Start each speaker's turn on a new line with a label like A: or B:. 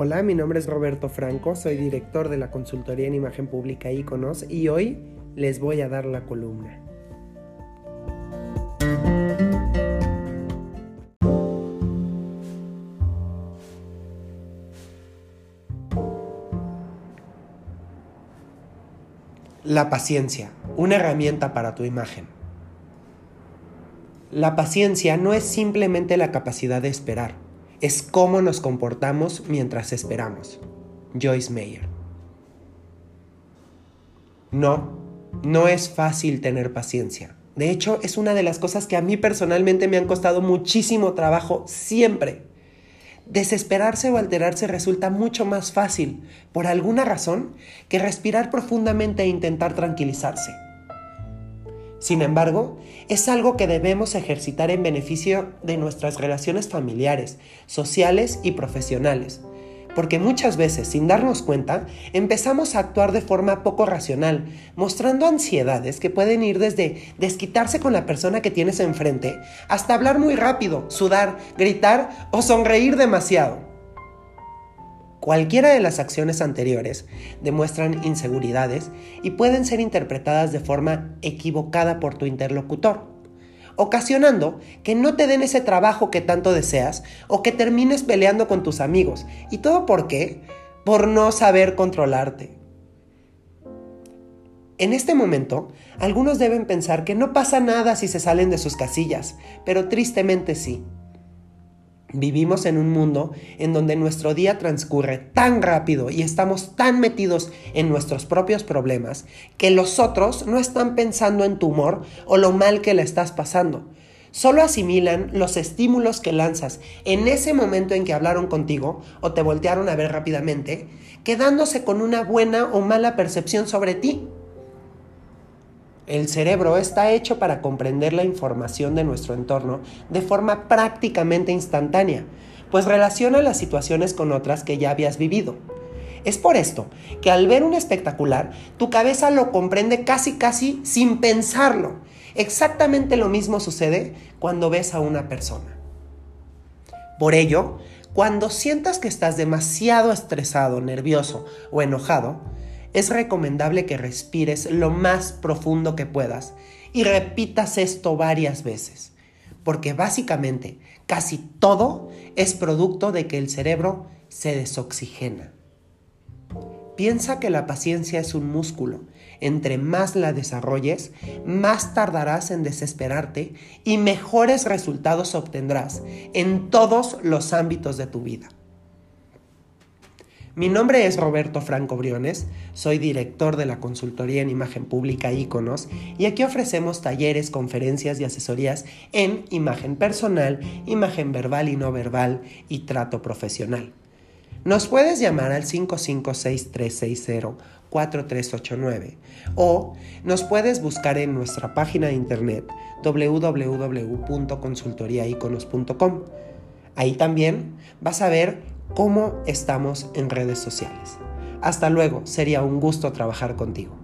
A: Hola, mi nombre es Roberto Franco, soy director de la consultoría en imagen pública Iconos y hoy les voy a dar la columna. La paciencia, una herramienta para tu imagen. La paciencia no es simplemente la capacidad de esperar es cómo nos comportamos mientras esperamos. Joyce Meyer. No, no es fácil tener paciencia. De hecho, es una de las cosas que a mí personalmente me han costado muchísimo trabajo siempre. Desesperarse o alterarse resulta mucho más fácil, por alguna razón, que respirar profundamente e intentar tranquilizarse. Sin embargo, es algo que debemos ejercitar en beneficio de nuestras relaciones familiares, sociales y profesionales. Porque muchas veces, sin darnos cuenta, empezamos a actuar de forma poco racional, mostrando ansiedades que pueden ir desde desquitarse con la persona que tienes enfrente, hasta hablar muy rápido, sudar, gritar o sonreír demasiado. Cualquiera de las acciones anteriores demuestran inseguridades y pueden ser interpretadas de forma equivocada por tu interlocutor, ocasionando que no te den ese trabajo que tanto deseas o que termines peleando con tus amigos. ¿Y todo por qué? Por no saber controlarte. En este momento, algunos deben pensar que no pasa nada si se salen de sus casillas, pero tristemente sí. Vivimos en un mundo en donde nuestro día transcurre tan rápido y estamos tan metidos en nuestros propios problemas que los otros no están pensando en tu humor o lo mal que le estás pasando. Solo asimilan los estímulos que lanzas en ese momento en que hablaron contigo o te voltearon a ver rápidamente, quedándose con una buena o mala percepción sobre ti. El cerebro está hecho para comprender la información de nuestro entorno de forma prácticamente instantánea, pues relaciona las situaciones con otras que ya habías vivido. Es por esto que al ver un espectacular, tu cabeza lo comprende casi casi sin pensarlo. Exactamente lo mismo sucede cuando ves a una persona. Por ello, cuando sientas que estás demasiado estresado, nervioso o enojado, es recomendable que respires lo más profundo que puedas y repitas esto varias veces, porque básicamente casi todo es producto de que el cerebro se desoxigena. Piensa que la paciencia es un músculo. Entre más la desarrolles, más tardarás en desesperarte y mejores resultados obtendrás en todos los ámbitos de tu vida. Mi nombre es Roberto Franco Briones, soy director de la consultoría en imagen pública Iconos y aquí ofrecemos talleres, conferencias y asesorías en imagen personal, imagen verbal y no verbal y trato profesional. Nos puedes llamar al 5563604389 o nos puedes buscar en nuestra página de internet www.consultoriaiconos.com. Ahí también vas a ver cómo estamos en redes sociales. Hasta luego, sería un gusto trabajar contigo.